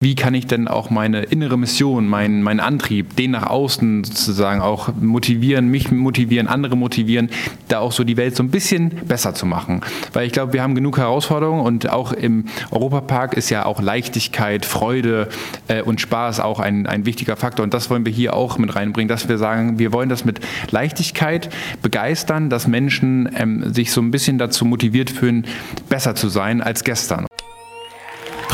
wie kann ich denn auch meine innere Mission, meinen mein Antrieb, den nach außen sozusagen auch motivieren, mich motivieren, andere motivieren, da auch so die Welt so ein bisschen besser zu machen. Weil ich glaube, wir haben genug Herausforderungen und auch im Europapark ist ja auch Leichtigkeit, Freude äh, und Spaß auch ein, ein wichtiger Faktor. Und das wollen wir hier auch mit reinbringen, dass wir sagen, wir wollen das mit Leichtigkeit begeistern, dass Menschen ähm, sich so ein bisschen dazu motiviert fühlen, besser zu sein als gestern.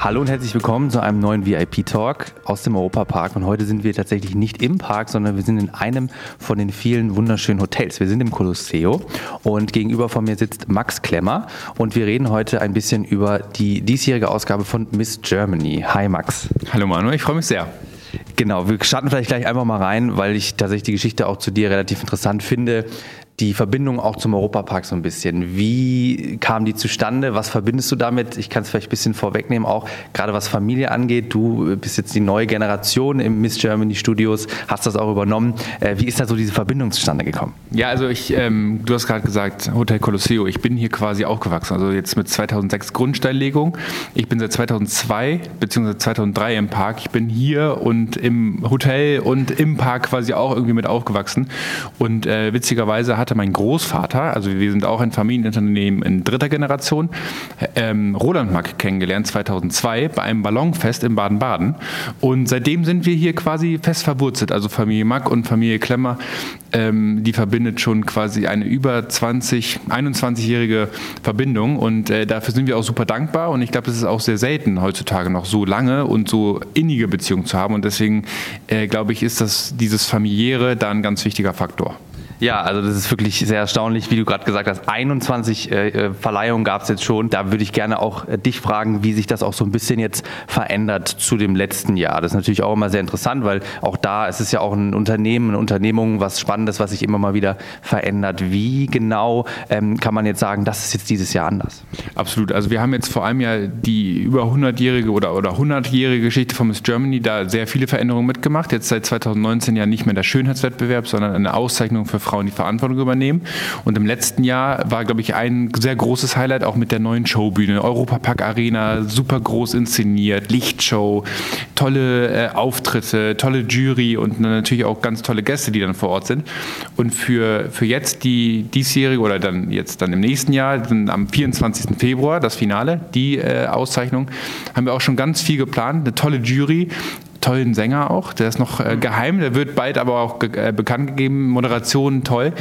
Hallo und herzlich willkommen zu einem neuen VIP-Talk aus dem Europapark. Und heute sind wir tatsächlich nicht im Park, sondern wir sind in einem von den vielen wunderschönen Hotels. Wir sind im Colosseo und gegenüber von mir sitzt Max Klemmer und wir reden heute ein bisschen über die diesjährige Ausgabe von Miss Germany. Hi Max. Hallo Manuel, ich freue mich sehr. Genau, wir starten vielleicht gleich einfach mal rein, weil ich tatsächlich die Geschichte auch zu dir relativ interessant finde die Verbindung auch zum Europapark so ein bisschen. Wie kam die zustande? Was verbindest du damit? Ich kann es vielleicht ein bisschen vorwegnehmen, auch gerade was Familie angeht. Du bist jetzt die neue Generation im Miss Germany Studios, hast das auch übernommen. Äh, wie ist da so diese Verbindung zustande gekommen? Ja, also ich, ähm, du hast gerade gesagt, Hotel Colosseo. Ich bin hier quasi aufgewachsen, also jetzt mit 2006 Grundsteinlegung. Ich bin seit 2002 bzw. 2003 im Park. Ich bin hier und im Hotel und im Park quasi auch irgendwie mit aufgewachsen. Und äh, witzigerweise hat hatte mein Großvater, also wir sind auch ein Familienunternehmen in dritter Generation, ähm, Roland Mack kennengelernt 2002 bei einem Ballonfest in Baden-Baden. Und seitdem sind wir hier quasi fest verwurzelt. Also Familie Mack und Familie Klemmer, ähm, die verbindet schon quasi eine über 20, 21-jährige Verbindung. Und äh, dafür sind wir auch super dankbar. Und ich glaube, es ist auch sehr selten heutzutage noch so lange und so innige Beziehungen zu haben. Und deswegen äh, glaube ich, ist das dieses familiäre da ein ganz wichtiger Faktor. Ja, also das ist wirklich sehr erstaunlich, wie du gerade gesagt hast. 21 äh, äh, Verleihungen gab es jetzt schon. Da würde ich gerne auch äh, dich fragen, wie sich das auch so ein bisschen jetzt verändert zu dem letzten Jahr. Das ist natürlich auch immer sehr interessant, weil auch da ist es ja auch ein Unternehmen, eine Unternehmung, was Spannendes, was sich immer mal wieder verändert. Wie genau ähm, kann man jetzt sagen, das ist jetzt dieses Jahr anders? Absolut. Also wir haben jetzt vor allem ja die über 100-jährige oder, oder 100-jährige Geschichte von Miss Germany da sehr viele Veränderungen mitgemacht. Jetzt seit 2019 ja nicht mehr der Schönheitswettbewerb, sondern eine Auszeichnung für Frauen die Verantwortung übernehmen. Und im letzten Jahr war, glaube ich, ein sehr großes Highlight auch mit der neuen Showbühne. Europapark Arena, super groß inszeniert, Lichtshow, tolle äh, Auftritte, tolle Jury und natürlich auch ganz tolle Gäste, die dann vor Ort sind. Und für, für jetzt die diesjährige oder dann jetzt dann im nächsten Jahr, dann am 24. Februar, das Finale, die äh, Auszeichnung, haben wir auch schon ganz viel geplant. Eine tolle Jury, tollen Sänger auch. Der ist noch äh, geheim, der wird bald aber auch äh, bekannt gegeben. Moderation toll.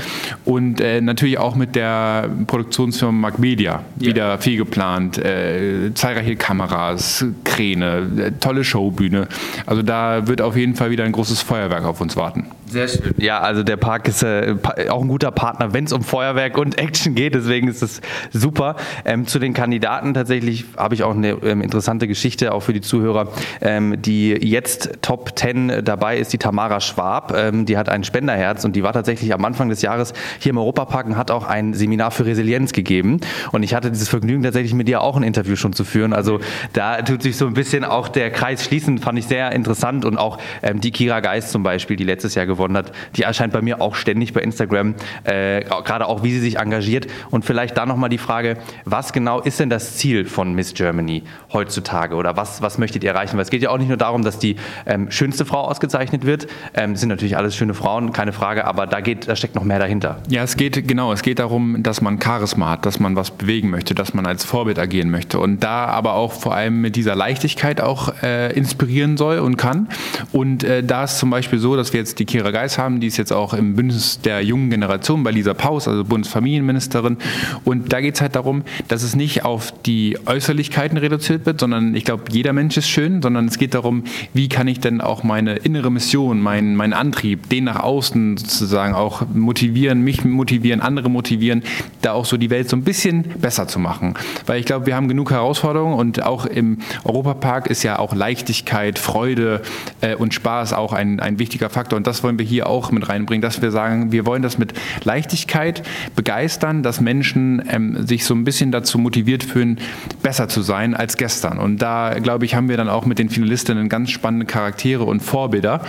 Und äh, natürlich auch mit der Produktionsfirma Mark Media yeah. wieder viel geplant. Äh, zahlreiche Kameras, Kräne, äh, tolle Showbühne. Also da wird auf jeden Fall wieder ein großes Feuerwerk auf uns warten. Sehr schön. Ja, also der Park ist äh, auch ein guter Partner, wenn es um Feuerwerk und Action geht. Deswegen ist es super. Ähm, zu den Kandidaten tatsächlich habe ich auch eine ähm, interessante Geschichte, auch für die Zuhörer, ähm, die jetzt Top 10 dabei ist, die Tamara Schwab. Ähm, die hat ein Spenderherz und die war tatsächlich am Anfang des Jahres hier im Europapark und hat auch ein Seminar für Resilienz gegeben. Und ich hatte dieses Vergnügen, tatsächlich mit dir auch ein Interview schon zu führen. Also da tut sich so ein bisschen auch der Kreis schließen, fand ich sehr interessant. Und auch ähm, die Kira Geist zum Beispiel, die letztes Jahr gewonnen gewonnen hat, die erscheint bei mir auch ständig bei Instagram, äh, gerade auch wie sie sich engagiert. Und vielleicht da nochmal die Frage, was genau ist denn das Ziel von Miss Germany heutzutage oder was, was möchtet ihr erreichen? Weil es geht ja auch nicht nur darum, dass die ähm, schönste Frau ausgezeichnet wird. Ähm, sind natürlich alles schöne Frauen, keine Frage, aber da, geht, da steckt noch mehr dahinter. Ja, es geht genau, es geht darum, dass man Charisma hat, dass man was bewegen möchte, dass man als Vorbild agieren möchte und da aber auch vor allem mit dieser Leichtigkeit auch äh, inspirieren soll und kann. Und äh, da ist zum Beispiel so, dass wir jetzt die Kira Geis haben, die ist jetzt auch im Bündnis der jungen Generation bei Lisa Paus, also Bundesfamilienministerin. Und da geht es halt darum, dass es nicht auf die Äußerlichkeiten reduziert wird, sondern ich glaube, jeder Mensch ist schön, sondern es geht darum, wie kann ich denn auch meine innere Mission, meinen mein Antrieb, den nach außen sozusagen auch motivieren, mich motivieren, andere motivieren, da auch so die Welt so ein bisschen besser zu machen. Weil ich glaube, wir haben genug Herausforderungen und auch im Europapark ist ja auch Leichtigkeit, Freude äh, und Spaß auch ein, ein wichtiger Faktor. Und das wollen wollen wir hier auch mit reinbringen, dass wir sagen, wir wollen das mit Leichtigkeit begeistern, dass Menschen ähm, sich so ein bisschen dazu motiviert fühlen, besser zu sein als gestern. Und da, glaube ich, haben wir dann auch mit den Finalistinnen ganz spannende Charaktere und Vorbilder,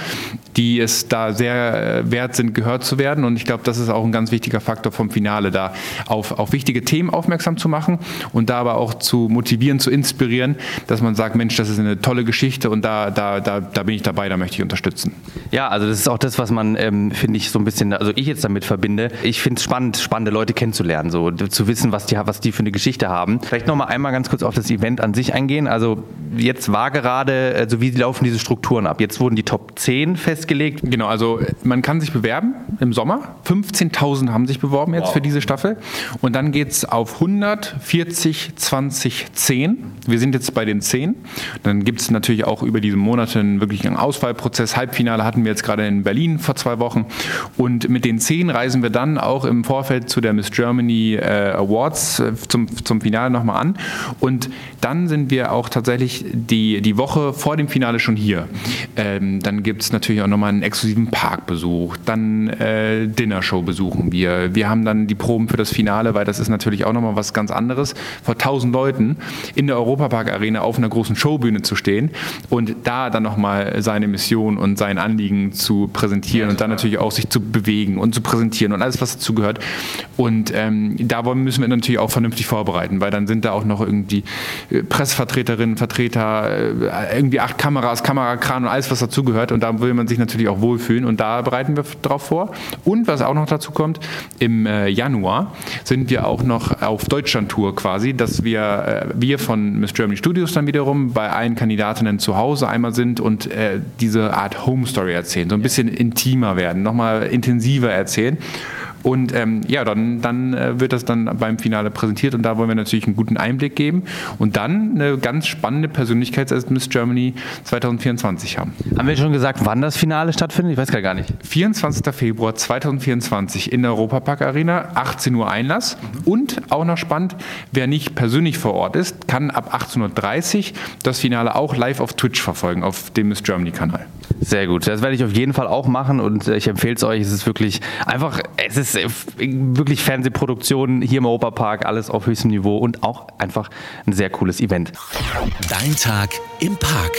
die es da sehr äh, wert sind, gehört zu werden. Und ich glaube, das ist auch ein ganz wichtiger Faktor vom Finale, da auf, auf wichtige Themen aufmerksam zu machen und da aber auch zu motivieren, zu inspirieren, dass man sagt, Mensch, das ist eine tolle Geschichte und da, da, da, da bin ich dabei, da möchte ich unterstützen. Ja, also das ist auch das, was man, ähm, finde ich, so ein bisschen, also ich jetzt damit verbinde. Ich finde es spannend, spannende Leute kennenzulernen, so zu wissen, was die, was die für eine Geschichte haben. Vielleicht nochmal einmal ganz kurz auf das Event an sich eingehen. Also jetzt war gerade, also wie laufen diese Strukturen ab? Jetzt wurden die Top 10 festgelegt. Genau, also man kann sich bewerben im Sommer. 15.000 haben sich beworben jetzt wow. für diese Staffel. Und dann geht es auf 100, 40, 20, 10. Wir sind jetzt bei den 10. Dann gibt es natürlich auch über diese Monate einen wirklichen Auswahlprozess. Halbfinale hatten wir jetzt gerade in Berlin vor zwei Wochen. Und mit den 10 reisen wir dann auch im Vorfeld zu der Miss Germany äh, Awards äh, zum, zum Finale nochmal an. Und dann sind wir auch tatsächlich die, die Woche vor dem Finale schon hier. Ähm, dann gibt es natürlich auch nochmal einen exklusiven Parkbesuch. Dann äh, Dinnershow besuchen wir. Wir haben dann die Proben für das Finale, weil das ist natürlich auch nochmal was ganz anderes, vor tausend Leuten in der Europapark Arena auf einer großen Showbühne zu stehen und da dann nochmal seine Mission und sein Anliegen zu präsentieren und dann natürlich auch sich zu bewegen und zu präsentieren und alles, was dazu gehört. Und ähm, da müssen wir natürlich auch vernünftig vorbereiten, weil dann sind da auch noch irgendwie äh, Pressevertreterinnen, Vertreter, äh, irgendwie acht Kameras, Kamerakran und alles, was dazugehört. Und da will man sich natürlich auch wohlfühlen und da bereiten wir darauf vor. Und was auch noch dazu kommt, im äh, Januar sind wir auch noch auf Deutschland-Tour quasi, dass wir, wir von Miss Germany Studios dann wiederum bei allen Kandidatinnen zu Hause einmal sind und diese Art Home Story erzählen, so ein bisschen intimer werden, nochmal intensiver erzählen. Und ähm, ja, dann, dann äh, wird das dann beim Finale präsentiert und da wollen wir natürlich einen guten Einblick geben und dann eine ganz spannende Persönlichkeit als Miss Germany 2024 haben. Haben wir schon gesagt, wann das Finale stattfindet? Ich weiß gar nicht. 24. Februar 2024 in der Europapark Arena, 18 Uhr Einlass. Mhm. Und auch noch spannend, wer nicht persönlich vor Ort ist, kann ab 18.30 Uhr das Finale auch live auf Twitch verfolgen, auf dem Miss Germany Kanal. Sehr gut. Das werde ich auf jeden Fall auch machen und äh, ich empfehle es euch. Es ist wirklich einfach, es ist äh, wirklich Fernsehproduktion hier im Europapark, alles auf höchstem Niveau und auch einfach ein sehr cooles Event. Dein Tag im Park.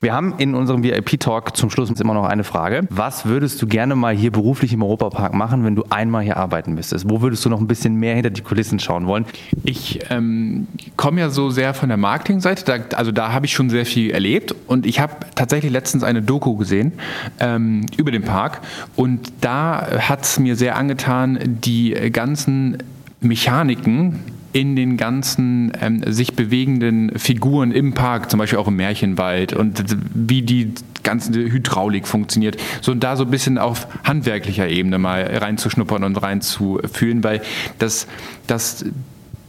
Wir haben in unserem VIP-Talk zum Schluss immer noch eine Frage. Was würdest du gerne mal hier beruflich im Europapark machen, wenn du einmal hier arbeiten müsstest? Wo würdest du noch ein bisschen mehr hinter die Kulissen schauen wollen? Ich ähm, komme ja so sehr von der Marketingseite, da, also da habe ich schon sehr viel erlebt und ich habe tatsächlich letztens eine Doku gesehen ähm, über den Park und da hat es mir sehr angetan, die ganzen Mechaniken, in den ganzen ähm, sich bewegenden Figuren im Park, zum Beispiel auch im Märchenwald und wie die ganze Hydraulik funktioniert, so da so ein bisschen auf handwerklicher Ebene mal reinzuschnuppern und reinzufühlen, weil das, das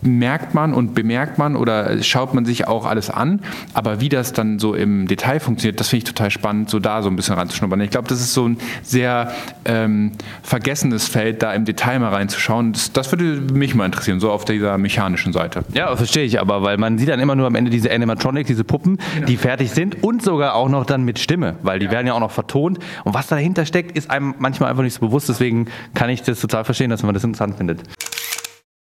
merkt man und bemerkt man oder schaut man sich auch alles an. Aber wie das dann so im Detail funktioniert, das finde ich total spannend, so da so ein bisschen reinzuschnuppern. Ich glaube, das ist so ein sehr ähm, vergessenes Feld, da im Detail mal reinzuschauen. Das, das, würde mich mal interessieren, so auf dieser mechanischen Seite. Ja, verstehe ich aber, weil man sieht dann immer nur am Ende diese Animatronic, diese Puppen, genau. die fertig sind und sogar auch noch dann mit Stimme, weil die ja. werden ja auch noch vertont. Und was dahinter steckt, ist einem manchmal einfach nicht so bewusst. Deswegen kann ich das total verstehen, dass man das interessant findet.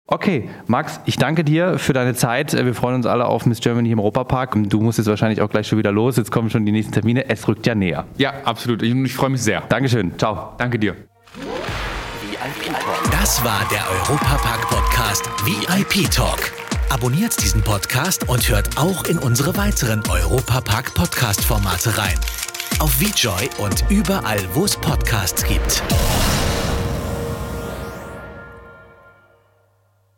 Okay, Max, ich danke dir für deine Zeit. Wir freuen uns alle auf Miss Germany im Europapark. Du musst jetzt wahrscheinlich auch gleich schon wieder los. Jetzt kommen schon die nächsten Termine. Es rückt ja näher. Ja, absolut. Ich, ich freue mich sehr. Dankeschön. Ciao. Danke dir. Das war der Europapark Podcast VIP Talk. Abonniert diesen Podcast und hört auch in unsere weiteren Europapark Podcast Formate rein. Auf VJoy und überall, wo es Podcasts gibt.